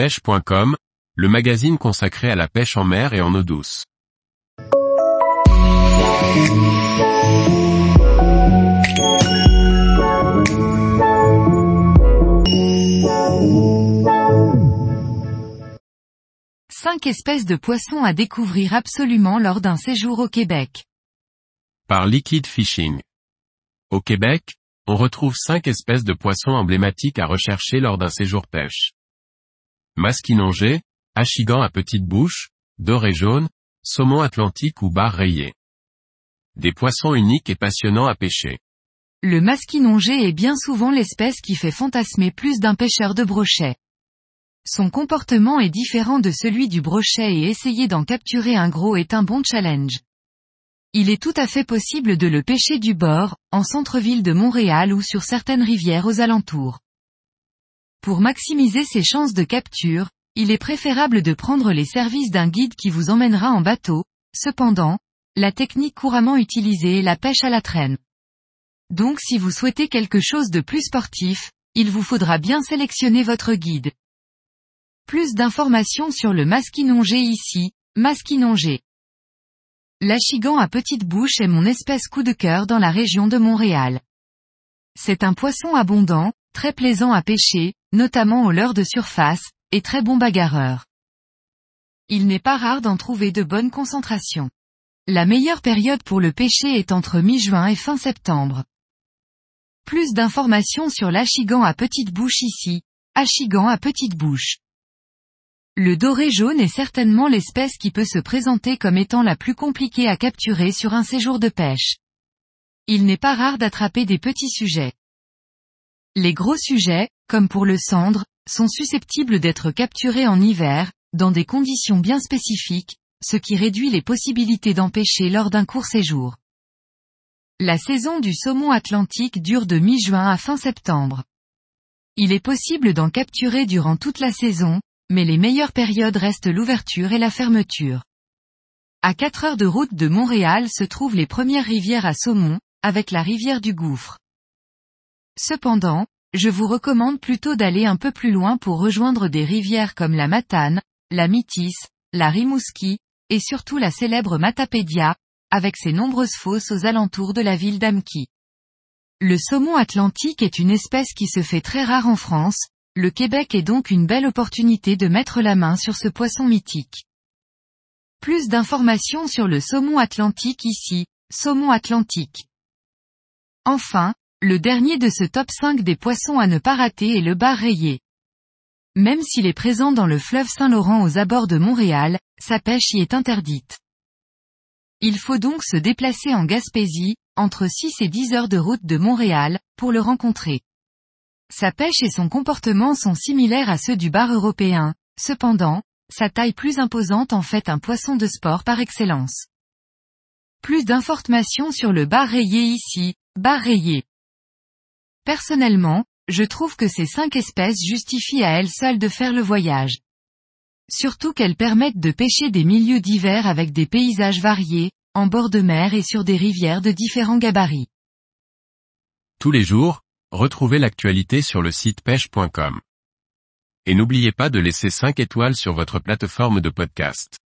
pêche.com, le magazine consacré à la pêche en mer et en eau douce. Cinq espèces de poissons à découvrir absolument lors d'un séjour au Québec. Par Liquid Fishing. Au Québec, on retrouve cinq espèces de poissons emblématiques à rechercher lors d'un séjour pêche. Masquinongé, achigan à petite bouche, doré jaune, saumon atlantique ou bar rayé. Des poissons uniques et passionnants à pêcher. Le masquinongé est bien souvent l'espèce qui fait fantasmer plus d'un pêcheur de brochet. Son comportement est différent de celui du brochet et essayer d'en capturer un gros est un bon challenge. Il est tout à fait possible de le pêcher du bord, en centre-ville de Montréal ou sur certaines rivières aux alentours. Pour maximiser ses chances de capture, il est préférable de prendre les services d'un guide qui vous emmènera en bateau, cependant, la technique couramment utilisée est la pêche à la traîne. Donc si vous souhaitez quelque chose de plus sportif, il vous faudra bien sélectionner votre guide. Plus d'informations sur le masquinongé ici, masquinongé. L'achigan à petite bouche est mon espèce coup de cœur dans la région de Montréal. C'est un poisson abondant, très plaisant à pêcher, notamment au leurre de surface, et très bon bagarreur. Il n'est pas rare d'en trouver de bonnes concentrations. La meilleure période pour le pêcher est entre mi-juin et fin septembre. Plus d'informations sur l'achigan à petite bouche ici, achigan à petite bouche. Le doré jaune est certainement l'espèce qui peut se présenter comme étant la plus compliquée à capturer sur un séjour de pêche. Il n'est pas rare d'attraper des petits sujets. Les gros sujets, comme pour le cendre, sont susceptibles d'être capturés en hiver, dans des conditions bien spécifiques, ce qui réduit les possibilités d'en pêcher lors d'un court séjour. La saison du saumon atlantique dure de mi-juin à fin septembre. Il est possible d'en capturer durant toute la saison, mais les meilleures périodes restent l'ouverture et la fermeture. À 4 heures de route de Montréal se trouvent les premières rivières à saumon, avec la rivière du Gouffre. Cependant, je vous recommande plutôt d'aller un peu plus loin pour rejoindre des rivières comme la Matane, la Mitis, la Rimouski, et surtout la célèbre Matapédia, avec ses nombreuses fosses aux alentours de la ville d'Amqui. Le saumon atlantique est une espèce qui se fait très rare en France, le Québec est donc une belle opportunité de mettre la main sur ce poisson mythique. Plus d'informations sur le saumon atlantique ici, saumon atlantique. Enfin, le dernier de ce top 5 des poissons à ne pas rater est le bar rayé. Même s'il est présent dans le fleuve Saint-Laurent aux abords de Montréal, sa pêche y est interdite. Il faut donc se déplacer en Gaspésie, entre 6 et 10 heures de route de Montréal, pour le rencontrer. Sa pêche et son comportement sont similaires à ceux du bar européen, cependant, sa taille plus imposante en fait un poisson de sport par excellence. Plus d'informations sur le bar rayé ici, bar rayé. Personnellement, je trouve que ces cinq espèces justifient à elles seules de faire le voyage. Surtout qu'elles permettent de pêcher des milieux divers avec des paysages variés, en bord de mer et sur des rivières de différents gabarits. Tous les jours, Retrouvez l'actualité sur le site pêche.com. Et n'oubliez pas de laisser 5 étoiles sur votre plateforme de podcast.